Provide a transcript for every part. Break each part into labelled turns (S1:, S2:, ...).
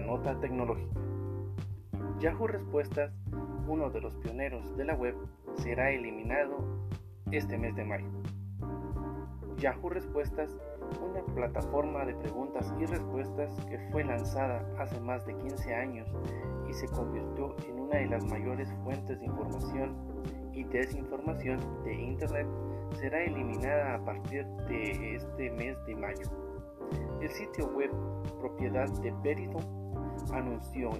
S1: nota tecnológica. Yahoo Respuestas, uno de los pioneros de la web, será eliminado este mes de mayo. Yahoo Respuestas, una plataforma de preguntas y respuestas que fue lanzada hace más de 15 años y se convirtió en una de las mayores fuentes de información y desinformación de Internet, será eliminada a partir de este mes de mayo. El sitio web propiedad de Veridon anunció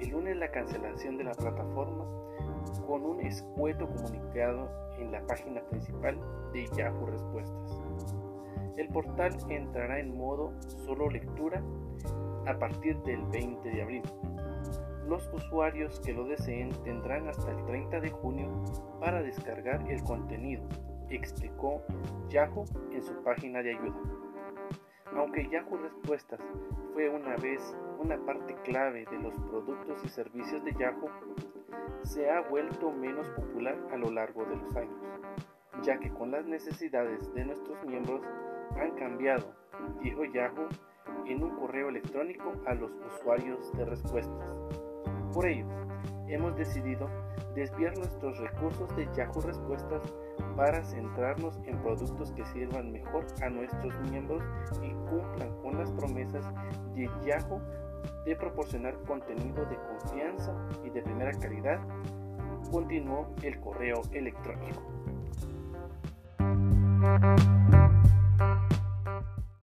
S1: el lunes la cancelación de la plataforma con un escueto comunicado en la página principal de Yahoo Respuestas. El portal entrará en modo solo lectura a partir del 20 de abril. Los usuarios que lo deseen tendrán hasta el 30 de junio para descargar el contenido, explicó Yahoo en su página de ayuda. Aunque Yahoo Respuestas fue una vez una parte clave de los productos y servicios de Yahoo, se ha vuelto menos popular a lo largo de los años, ya que con las necesidades de nuestros miembros han cambiado, dijo Yahoo en un correo electrónico a los usuarios de respuestas. Por ello, hemos decidido desviar nuestros recursos de Yahoo Respuestas para centrarnos en productos que sirvan mejor a nuestros miembros y cumplan con las promesas de Yahoo de proporcionar contenido de confianza y de primera calidad, continuó el correo electrónico.